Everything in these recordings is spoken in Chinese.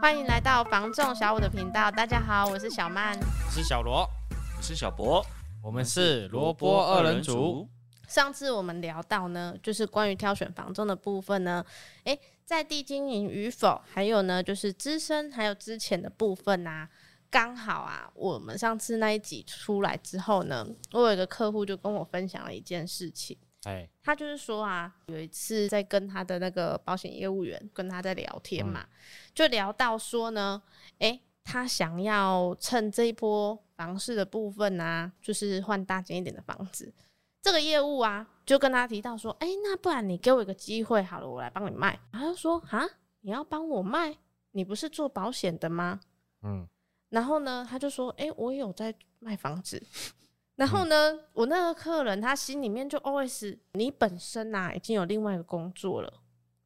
欢迎来到房仲小五的频道。大家好，我是小曼，我是小罗，我是小博，我们是萝卜二人组。上次我们聊到呢，就是关于挑选房仲的部分呢，诶，在地经营与否，还有呢，就是资深还有之前的部分啊。刚好啊，我们上次那一集出来之后呢，我有一个客户就跟我分享了一件事情。哎，他就是说啊，有一次在跟他的那个保险业务员跟他在聊天嘛，嗯、就聊到说呢，哎、欸，他想要趁这一波房市的部分啊，就是换大间一点的房子。这个业务啊，就跟他提到说，哎、欸，那不然你给我一个机会好了，我来帮你卖。他就说，啊，你要帮我卖？你不是做保险的吗？嗯。然后呢，他就说：“哎、欸，我有在卖房子。”然后呢，嗯、我那个客人他心里面就 OS：“ 你本身啊已经有另外一个工作了，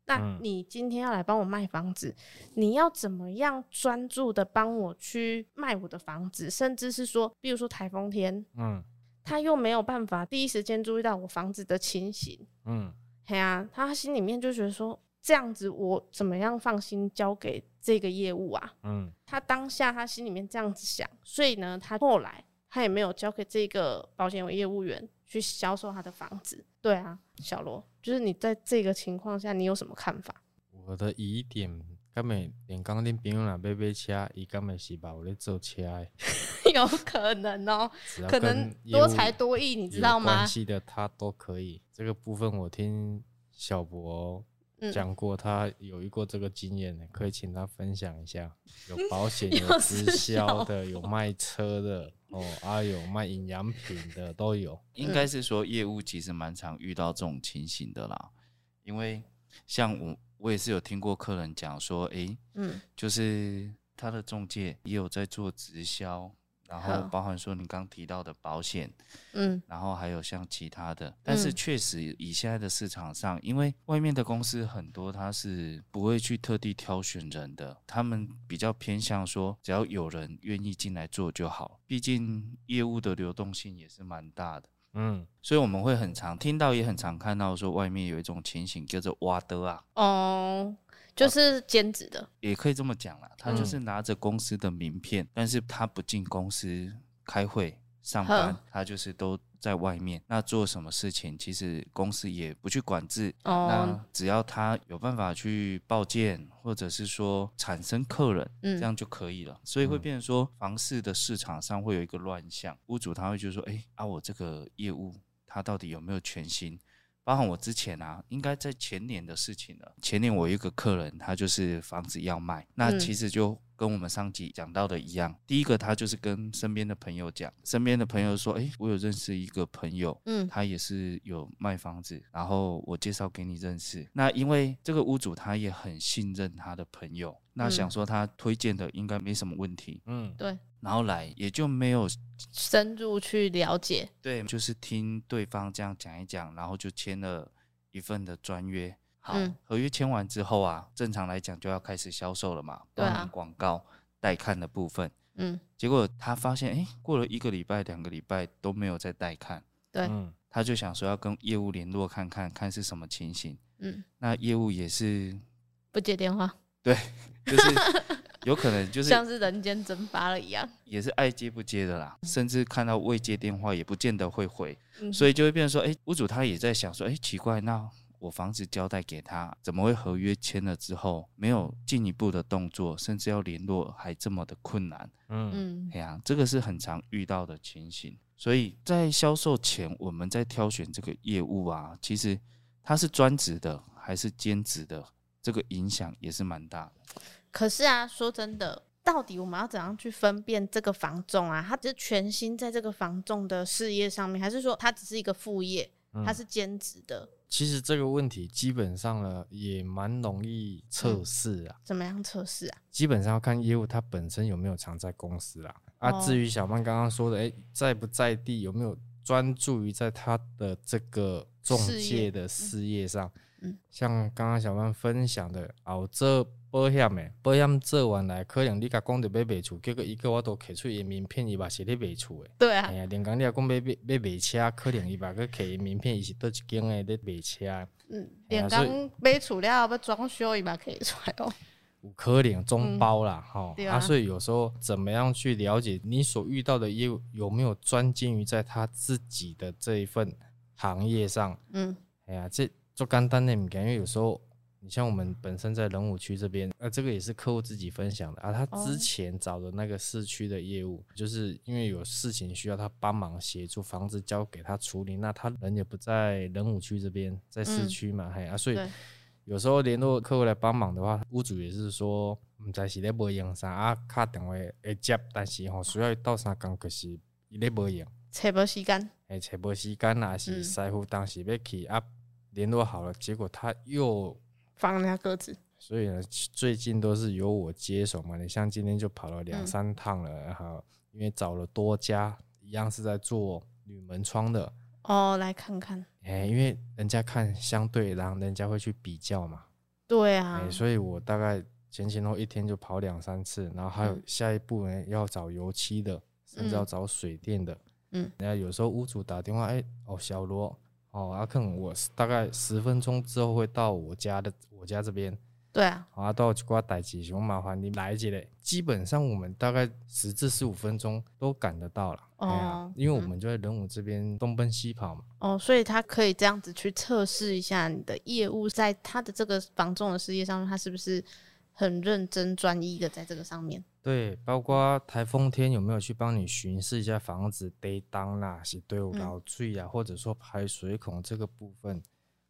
那你今天要来帮我卖房子，你要怎么样专注的帮我去卖我的房子？甚至是说，比如说台风天，嗯，他又没有办法第一时间注意到我房子的情形，嗯，对啊，他心里面就觉得说。”这样子我怎么样放心交给这个业务啊？嗯，他当下他心里面这样子想，所以呢，他后来他也没有交给这个保险业务员去销售他的房子。对啊，小罗，就是你在这个情况下，你有什么看法？我的疑点，根本连刚恁朋友那买买车，伊根本是把我咧做车的，有可能哦、喔，可能多才多艺，你知道吗？关系的他都可以。这个部分我听小博。讲过他有一过这个经验，可以请他分享一下。有 保险、有直销的、有卖车的哦，啊有卖营养品的都有。应该是说业务其实蛮常遇到这种情形的啦，因为像我，我也是有听过客人讲说，诶、欸，嗯，就是他的中介也有在做直销。然后包含说你刚提到的保险，嗯，然后还有像其他的，但是确实以现在的市场上，因为外面的公司很多，他是不会去特地挑选人的，他们比较偏向说，只要有人愿意进来做就好。毕竟业务的流动性也是蛮大的，嗯，所以我们会很常听到，也很常看到说，外面有一种情形叫做挖的啊，哦。就是兼职的，也可以这么讲啦。他就是拿着公司的名片，嗯、但是他不进公司开会上班，他就是都在外面。那做什么事情，其实公司也不去管制。哦、那只要他有办法去报件，或者是说产生客人，嗯、这样就可以了。所以会变成说，房市的市场上会有一个乱象。屋主他会就说：“哎、欸，啊，我这个业务他到底有没有全新？”包含我之前啊，应该在前年的事情了。前年我有一个客人，他就是房子要卖，那其实就跟我们上集讲到的一样。第一个，他就是跟身边的朋友讲，身边的朋友说：“诶，我有认识一个朋友，嗯，他也是有卖房子，然后我介绍给你认识。”那因为这个屋主他也很信任他的朋友，那想说他推荐的应该没什么问题，嗯，对。然后来也就没有深入去了解，对，就是听对方这样讲一讲，然后就签了一份的专约。好，嗯、合约签完之后啊，正常来讲就要开始销售了嘛，对啊，广告带看的部分，嗯，结果他发现，哎，过了一个礼拜、两个礼拜都没有再带看，对，嗯，他就想说要跟业务联络看看，看是什么情形，嗯，那业务也是不接电话，对，就是。有可能就是像是人间蒸发了一样，也是爱接不接的啦，甚至看到未接电话也不见得会回，所以就会变成说，哎，屋主他也在想说，哎，奇怪，那我房子交代给他，怎么会合约签了之后没有进一步的动作，甚至要联络还这么的困难？嗯嗯，哎呀，这个是很常遇到的情形，所以在销售前我们在挑选这个业务啊，其实他是专职的还是兼职的，这个影响也是蛮大的。可是啊，说真的，到底我们要怎样去分辨这个房仲啊？他只是全心在这个房仲的事业上面，还是说他只是一个副业？他是兼职的？嗯，其实这个问题基本上呢，也蛮容易测试啊。怎么样测试啊？基本上要看业务他本身有没有常在公司啦。啊，至于小曼刚刚说的，哎，在不在地，有没有专注于在他的这个中介的事业上？嗯，像刚刚小曼分享的，哦，这。保险的保险做完来，可能你甲讲着要卖厝，结果伊个我都摕出伊名片，伊嘛是咧卖厝的。对啊。哎呀，连讲你若讲要卖要卖车，可能伊嘛去摕伊名片，伊是倒一间的咧卖车。嗯，连讲买厝了要装修，伊嘛可以出来哦。五颗零中包啦，哈、嗯，啊，所以有时候怎么样去了解你所遇到的业务有没有专精于在他自己的这一份行业上？嗯，哎呀，这做简单的物件，因为有时候。你像我们本身在仁武区这边，呃，这个也是客户自己分享的啊。他之前找的那个市区的业务，就是因为有事情需要他帮忙协助，房子交给他处理，那他人也不在仁武区这边，在市区嘛，嘿啊，所以有时候联络客户来帮忙的话，屋主也是说，唔知是咧无用啥啊，卡电话会接，但是吼需要到三工，可是伊咧无用，找无时间，哎，找无时间啊，是师傅当时要去啊，联络好了，结果他又。放人家鸽子，所以呢，最近都是由我接手嘛。你像今天就跑了两三趟了，然后、嗯、因为找了多家，一样是在做铝门窗的哦，来看看。哎、欸，因为人家看相对，然后人家会去比较嘛。对啊。哎、欸，所以我大概前前后一天就跑两三次，然后还有下一步呢，要找油漆的，甚至要找水电的。嗯。然后有时候屋主打电话，哎、欸，哦，小罗。哦，阿、啊、肯，我大概十分钟之后会到我家的，我家这边。对啊，啊，到就挂代志，熊麻烦你来一来。基本上我们大概十至十五分钟都赶得到了。哦、啊，因为我们就在仁武这边东奔西跑嘛。哦，所以他可以这样子去测试一下你的业务，在他的这个房仲的事业上面，他是不是很认真专一的在这个上面。对，包括台风天有没有去帮你巡视一下房子地当啦，是对有漏水啊，嗯、或者说排水孔这个部分，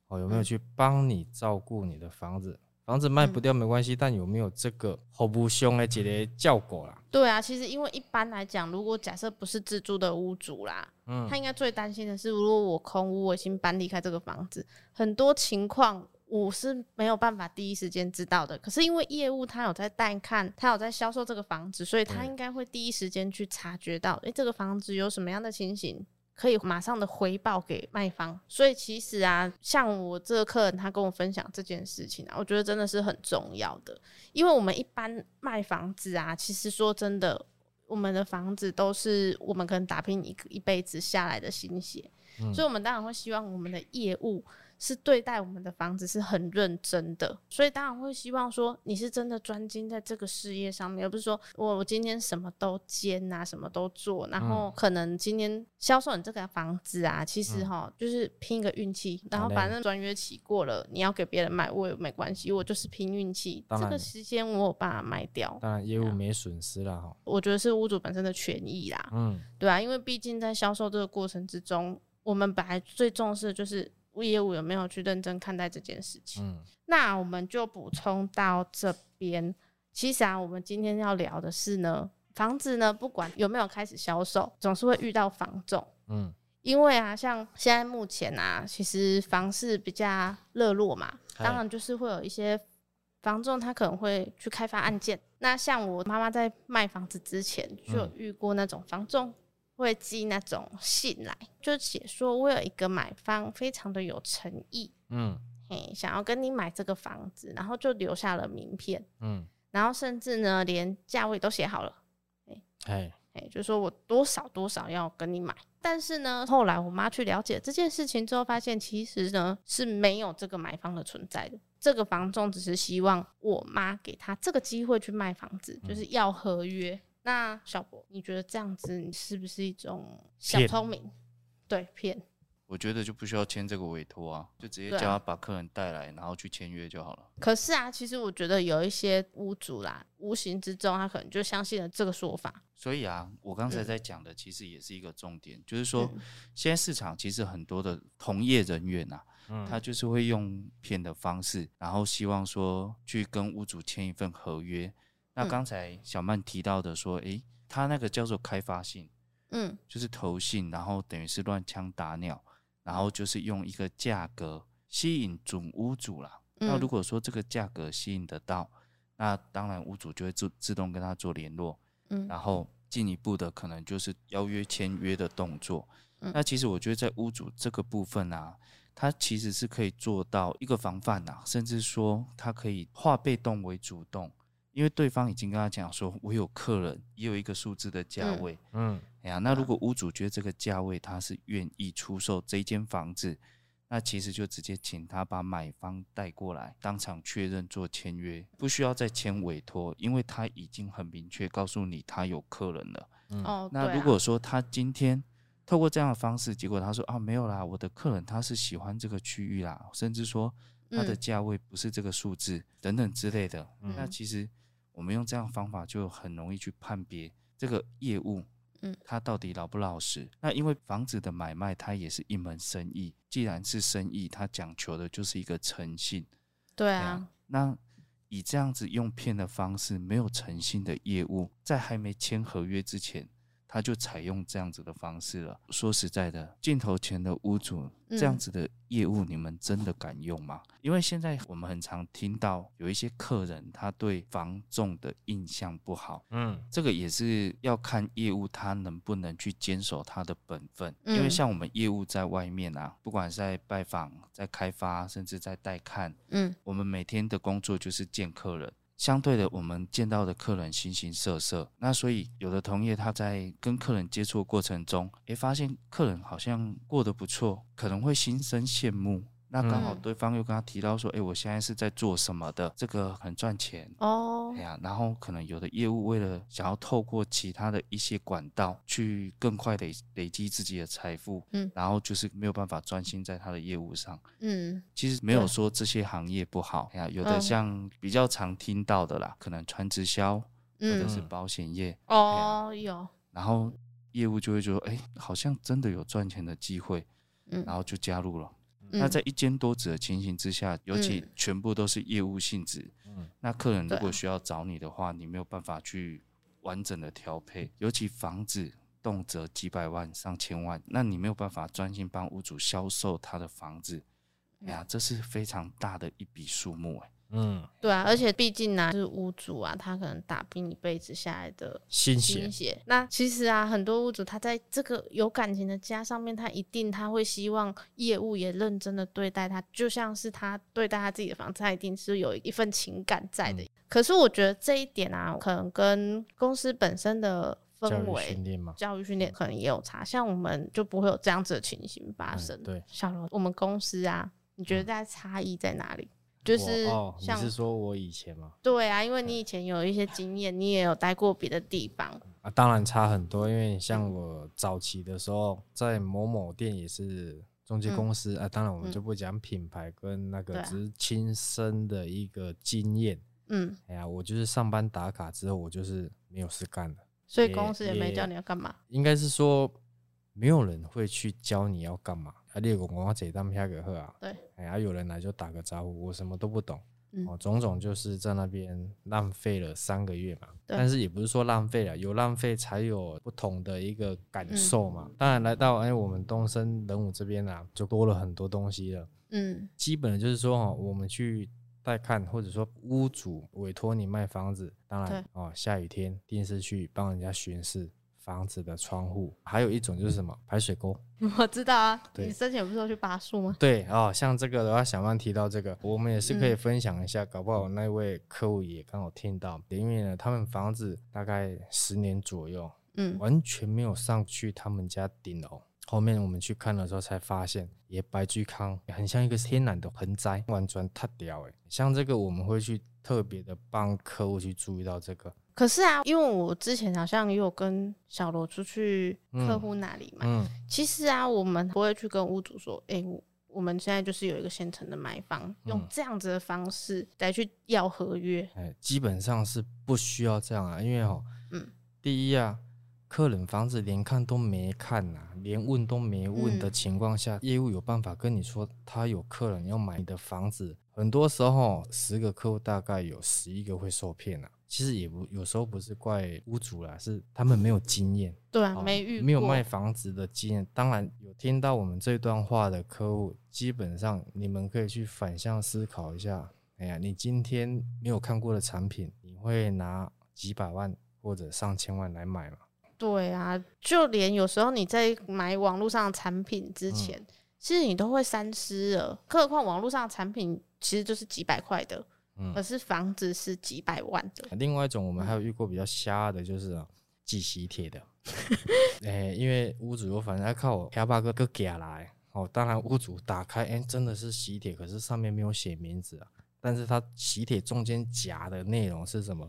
哦，有没有去帮你照顾你的房子？房子卖不掉没关系，嗯、但有没有这个好不凶的一个效果啦？对啊，其实因为一般来讲，如果假设不是自住的屋主啦，嗯，他应该最担心的是，如果我空屋，我已经搬离开这个房子，很多情况。我是没有办法第一时间知道的，可是因为业务他有在带看，他有在销售这个房子，所以他应该会第一时间去察觉到，诶、欸，这个房子有什么样的情形，可以马上的回报给卖方。所以其实啊，像我这个客人，他跟我分享这件事情啊，我觉得真的是很重要的，因为我们一般卖房子啊，其实说真的，我们的房子都是我们可能打拼一一辈子下来的心血，嗯、所以我们当然会希望我们的业务。是对待我们的房子是很认真的，所以当然会希望说你是真的专精在这个事业上面，而不是说我我今天什么都兼啊，什么都做，然后可能今天销售你这个房子啊，其实哈就是拼一个运气，然后反正专约期过了，你要给别人买我也没关系，我就是拼运气，这个时间我有办法卖掉，当然业务没损失啦哈。我觉得是屋主本身的权益啦，嗯，对啊，因为毕竟在销售这个过程之中，我们本来最重视的就是。业务有没有去认真看待这件事情？嗯，那我们就补充到这边。其实啊，我们今天要聊的是呢，房子呢，不管有没有开始销售，总是会遇到房仲。嗯，因为啊，像现在目前啊，其实房市比较热络嘛，当然就是会有一些房仲他可能会去开发案件。那像我妈妈在卖房子之前就有遇过那种房仲。会寄那种信来，就写说我有一个买方非常的有诚意，嗯，嘿，想要跟你买这个房子，然后就留下了名片，嗯，然后甚至呢连价位都写好了，哎，哎，就说我多少多少要跟你买，但是呢，后来我妈去了解这件事情之后，发现其实呢是没有这个买方的存在的，这个房仲只是希望我妈给他这个机会去卖房子，就是要合约。那小博，你觉得这样子你是不是一种小聪明？对，骗。我觉得就不需要签这个委托啊，就直接叫他把客人带来，然后去签约就好了。可是啊，其实我觉得有一些屋主啦，无形之中他可能就相信了这个说法。所以啊，我刚才在讲的其实也是一个重点，嗯、就是说现在市场其实很多的同业人员啊，嗯、他就是会用骗的方式，然后希望说去跟屋主签一份合约。那刚才小曼提到的说，诶、欸，他那个叫做开发性，嗯，就是投信，然后等于是乱枪打鸟，然后就是用一个价格吸引准屋主啦。嗯、那如果说这个价格吸引得到，那当然屋主就会自自动跟他做联络，嗯，然后进一步的可能就是邀约签约的动作。嗯、那其实我觉得在屋主这个部分啊，他其实是可以做到一个防范呐，甚至说他可以化被动为主动。因为对方已经跟他讲说，我有客人，也有一个数字的价位，嗯，哎呀，那如果屋主觉得这个价位他是愿意出售这间房子，那其实就直接请他把买方带过来，当场确认做签约，不需要再签委托，因为他已经很明确告诉你他有客人了。嗯，那如果说他今天透过这样的方式，结果他说啊没有啦，我的客人他是喜欢这个区域啦，甚至说他的价位不是这个数字、嗯、等等之类的，嗯、那其实我们用这样方法就很容易去判别这个业务。嗯，它到底老不老实？那因为房子的买卖，它也是一门生意。既然是生意，它讲求的就是一个诚信。对啊，那以这样子用骗的方式，没有诚信的业务，在还没签合约之前。他就采用这样子的方式了。说实在的，镜头前的屋主这样子的业务，你们真的敢用吗？嗯、因为现在我们很常听到有一些客人他对房仲的印象不好，嗯，这个也是要看业务他能不能去坚守他的本分。嗯、因为像我们业务在外面啊，不管是在拜访、在开发，甚至在带看，嗯，我们每天的工作就是见客人。相对的，我们见到的客人形形色色，那所以有的同业他在跟客人接触过程中，诶，发现客人好像过得不错，可能会心生羡慕。那刚好对方又跟他提到说，哎、嗯欸，我现在是在做什么的？这个很赚钱哦。哎呀，然后可能有的业务为了想要透过其他的一些管道去更快的累积自己的财富，嗯，然后就是没有办法专心在他的业务上，嗯，其实没有说这些行业不好。哎呀，有的像比较常听到的啦，可能传直销或者是保险业哦，有，然后业务就会说，哎、欸，好像真的有赚钱的机会，嗯，然后就加入了。那在一间多子的情形之下，尤其全部都是业务性质，嗯，那客人如果需要找你的话，你没有办法去完整的调配，尤其房子动辄几百万、上千万，那你没有办法专心帮屋主销售他的房子，哎呀，这是非常大的一笔数目，哎。嗯，对啊，而且毕竟呢，就是屋主啊，他可能打拼一辈子下来的心血。那其实啊，很多屋主他在这个有感情的家上面，他一定他会希望业务也认真的对待他，就像是他对待他自己的房子，他一定是有一份情感在的。嗯、可是我觉得这一点啊，可能跟公司本身的氛围、教育训练可能也有差。像我们就不会有这样子的情形发生。嗯、对，小罗，我们公司啊，你觉得在差异在哪里？就是哦，你是说我以前吗？对啊，因为你以前有一些经验，你也有待过别的地方啊。当然差很多，因为像我早期的时候，在某某店也是中介公司、嗯、啊。当然我们就不讲品牌跟那个，只是亲身的一个经验。嗯，哎呀，我就是上班打卡之后，我就是没有事干了，所以公司也没叫你要干嘛。应该是说，没有人会去教你要干嘛。啊，列个广告这当下个贺啊，对，哎呀，有人来就打个招呼，我什么都不懂，嗯、哦，种种就是在那边浪费了三个月嘛，但是也不是说浪费了，有浪费才有不同的一个感受嘛。嗯、当然来到哎，我们东升人武这边啊，就多了很多东西了，嗯，基本的就是说哈，我们去带看或者说屋主委托你卖房子，当然哦，下雨天定时去帮人家巡视。房子的窗户，还有一种就是什么排水沟，我知道啊。你之前不是说去拔树吗？对哦，像这个的话，小曼提到这个，我们也是可以分享一下。嗯、搞不好那位客户也刚好听到，因为呢，他们房子大概十年左右，嗯，完全没有上去他们家顶楼。后面我们去看的时候才发现，也白居康很像一个天然的盆栽，完全塌掉。哎，像这个我们会去特别的帮客户去注意到这个。可是啊，因为我之前好像也有跟小罗出去客户那里嘛，嗯嗯、其实啊，我们不会去跟屋主说，哎、欸，我我们现在就是有一个现成的买方，嗯、用这样子的方式来去要合约。哎，基本上是不需要这样啊，因为哦，嗯，第一啊，客人房子连看都没看呐、啊，连问都没问的情况下，嗯、业务有办法跟你说他有客人要买你的房子，很多时候十个客户大概有十一个会受骗啊。其实也不，有时候不是怪屋主啦，是他们没有经验。对啊，没遇，没有卖房子的经验。当然有听到我们这段话的客户，基本上你们可以去反向思考一下。哎呀，你今天没有看过的产品，你会拿几百万或者上千万来买吗？对啊，就连有时候你在买网络上的产品之前，嗯、其实你都会三思了。更何况网络上的产品其实就是几百块的。嗯，可是房子是几百万的。另外一种，我们还有遇过比较瞎的，就是寄喜帖的。哎、欸，因为屋主有反正要靠我，下巴哥哥寄来，哦，当然屋主打开，哎、欸，真的是喜帖，可是上面没有写名字啊。但是他喜帖中间夹的内容是什么？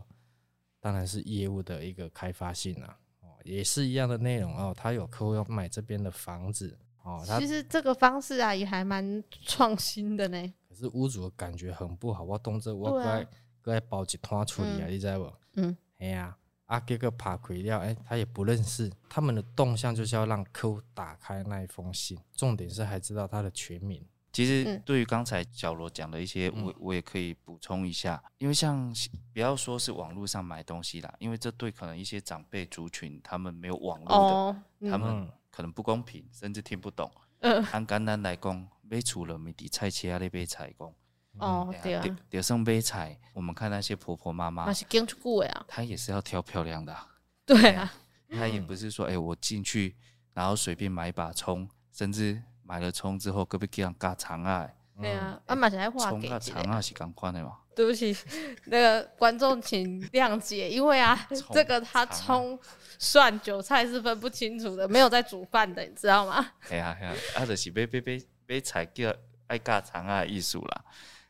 当然是业务的一个开发性啊，哦，也是一样的内容哦。他有客户要买这边的房子哦，他其实这个方式啊也还蛮创新的呢。可是屋主的感觉很不好，我动这我该该包一摊处理啊，嗯、你知道不？嗯，哎呀。啊，这个爬亏掉，哎，他也不认识他们的动向，就是要让客户打开那一封信，重点是还知道他的全名。其实对于刚才小罗讲的一些，我我也可以补充一下，因为像不要说是网络上买东西啦，因为这对可能一些长辈族群，他们没有网络的，哦嗯、他们可能不公平，甚至听不懂。嗯，按简单来讲，买厝了没底菜切啊，那边菜工。哦，对啊，点上杯菜，我们看那些婆婆妈妈，那是跟出过呀，她也是要挑漂亮的，啊，对啊，她也不是说，哎、欸，我进去然后随便买一把葱，甚至买了葱之后，隔壁给人嘎长啊，对啊，啊马上来画给，葱长啊是刚换的嘛，对不起，那个观众请谅解，因为啊，这个他葱蒜韭菜是分不清楚的，没有在煮饭的，你知道吗？哎呀哎呀，啊就是买买买买菜叫爱尬长啊艺术啦。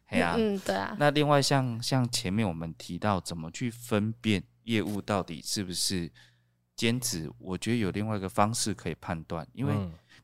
哎呀，嗯，对啊。那另外像像前面我们提到怎么去分辨业务到底是不是兼职，我觉得有另外一个方式可以判断，因为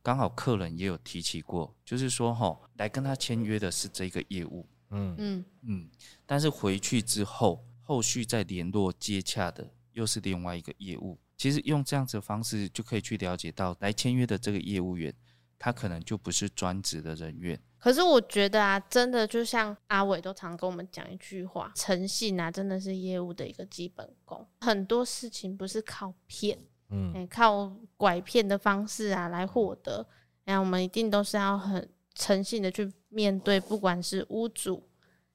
刚好客人也有提起过，就是说哈，来跟他签约的是这个业务，嗯嗯嗯，但是回去之后，后续再联络接洽的又是另外一个业务。其实用这样子的方式就可以去了解到，来签约的这个业务员，他可能就不是专职的人员。可是我觉得啊，真的就像阿伟都常跟我们讲一句话，诚信啊，真的是业务的一个基本功。很多事情不是靠骗，嗯、欸，靠拐骗的方式啊来获得，然后我们一定都是要很诚信的去面对，不管是屋主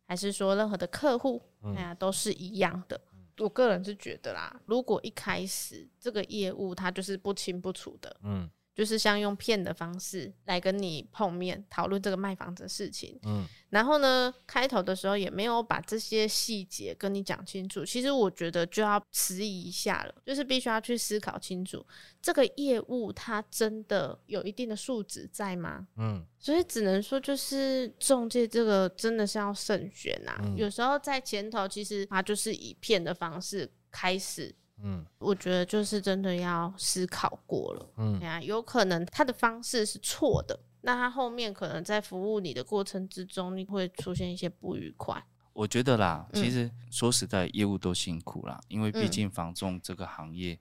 还是说任何的客户，哎呀、嗯，都是一样的。我个人是觉得啦，如果一开始这个业务它就是不清不楚的，嗯。就是像用骗的方式来跟你碰面讨论这个卖房子的事情，嗯，然后呢，开头的时候也没有把这些细节跟你讲清楚。其实我觉得就要迟疑一下了，就是必须要去思考清楚这个业务它真的有一定的素质在吗？嗯，所以只能说就是中介这个真的是要慎选呐。嗯，有时候在前头其实它就是以骗的方式开始。嗯，我觉得就是真的要思考过了，嗯，呀，有可能他的方式是错的，那他后面可能在服务你的过程之中，你会出现一些不愉快。我觉得啦，其实说实在，业务都辛苦啦，因为毕竟房仲这个行业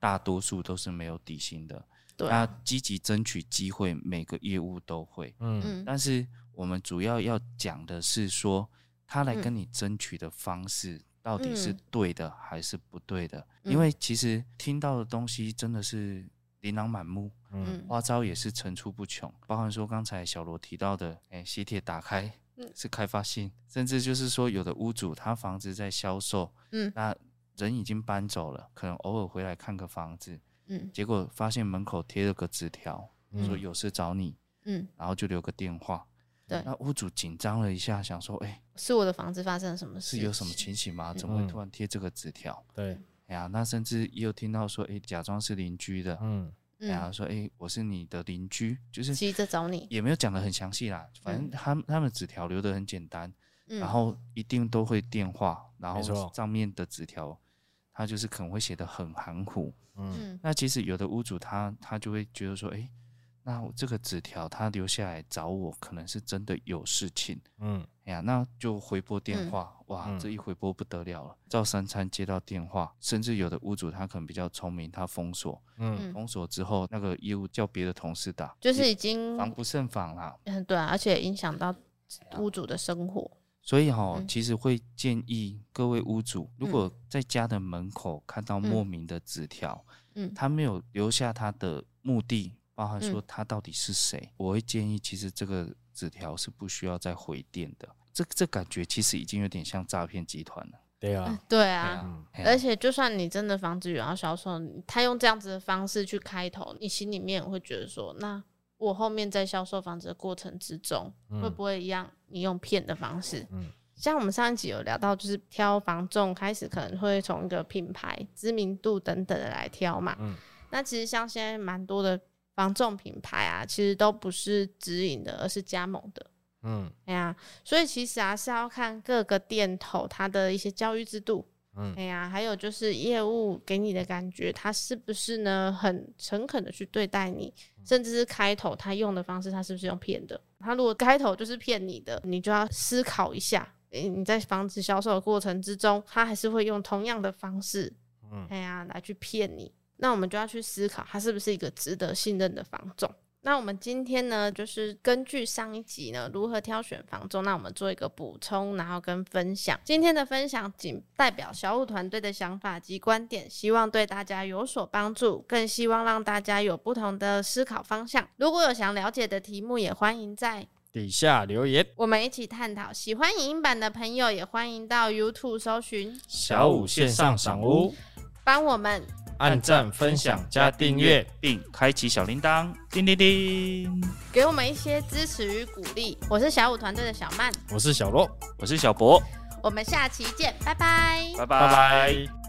大多数都是没有底薪的，对，那积极争取机会，每个业务都会，嗯，但是我们主要要讲的是说，他来跟你争取的方式。到底是对的还是不对的？嗯、因为其实听到的东西真的是琳琅满目，嗯，花招也是层出不穷。包含说刚才小罗提到的，哎、欸，喜帖打开是开发信，嗯、甚至就是说有的屋主他房子在销售，嗯，那人已经搬走了，可能偶尔回来看个房子，嗯，结果发现门口贴了个纸条，嗯、说有事找你，嗯，然后就留个电话。对那屋主紧张了一下，想说：“哎、欸，是我的房子发生了什么事？是有什么情形吗？怎么会突然贴这个纸条？”对，哎呀，那甚至也有听到说：“哎、欸，假装是邻居的，嗯，然后说：‘哎、欸，我是你的邻居，就是急着找你。’也没有讲的很详细啦，反正他们他们纸条留的很简单，嗯、然后一定都会电话，然后上面的纸条他就是可能会写的很含糊，嗯，那其实有的屋主他他就会觉得说：‘哎、欸。’那我这个纸条他留下来找我，可能是真的有事情。嗯，哎呀，那就回拨电话。嗯、哇，这一回拨不得了了，赵三餐接到电话，甚至有的屋主他可能比较聪明，他封锁。嗯，封锁之后，那个业务叫别的同事打，就是已经防不胜防了。嗯，对啊，而且影响到屋主的生活。所以哈、哦，嗯、其实会建议各位屋主，如果在家的门口看到莫名的纸条，嗯，他没有留下他的目的。包含说他到底是谁，嗯、我会建议，其实这个纸条是不需要再回电的。这这感觉其实已经有点像诈骗集团了。对啊，对啊。而且就算你真的房子有要销售，他用这样子的方式去开头，你心里面会觉得说，那我后面在销售房子的过程之中，会不会一样？你用骗的方式？嗯，像我们上一集有聊到，就是挑房仲开始可能会从一个品牌知名度等等的来挑嘛。嗯，那其实像现在蛮多的。房仲品牌啊，其实都不是直营的，而是加盟的。嗯，哎呀，所以其实啊是要看各个店头它的一些教育制度。嗯，哎呀，还有就是业务给你的感觉，他是不是呢很诚恳的去对待你，甚至是开头他用的方式，他是不是用骗的？他如果开头就是骗你的，你就要思考一下，诶，你在房子销售的过程之中，他还是会用同样的方式，嗯，哎呀，来去骗你，那我们就要去思考，他是不是一个值得信任的房仲。那我们今天呢，就是根据上一集呢，如何挑选房仲，那我们做一个补充，然后跟分享。今天的分享仅代表小五团队的想法及观点，希望对大家有所帮助，更希望让大家有不同的思考方向。如果有想了解的题目，也欢迎在底下留言，我们一起探讨。喜欢影音版的朋友，也欢迎到 YouTube 搜寻小五线上赏屋，帮我们。按赞、分享、加订阅，并开启小铃铛，叮叮叮，给我们一些支持与鼓励。我是小五团队的小曼，我是小洛，我是小博，我们下期见，拜拜，拜拜。拜拜。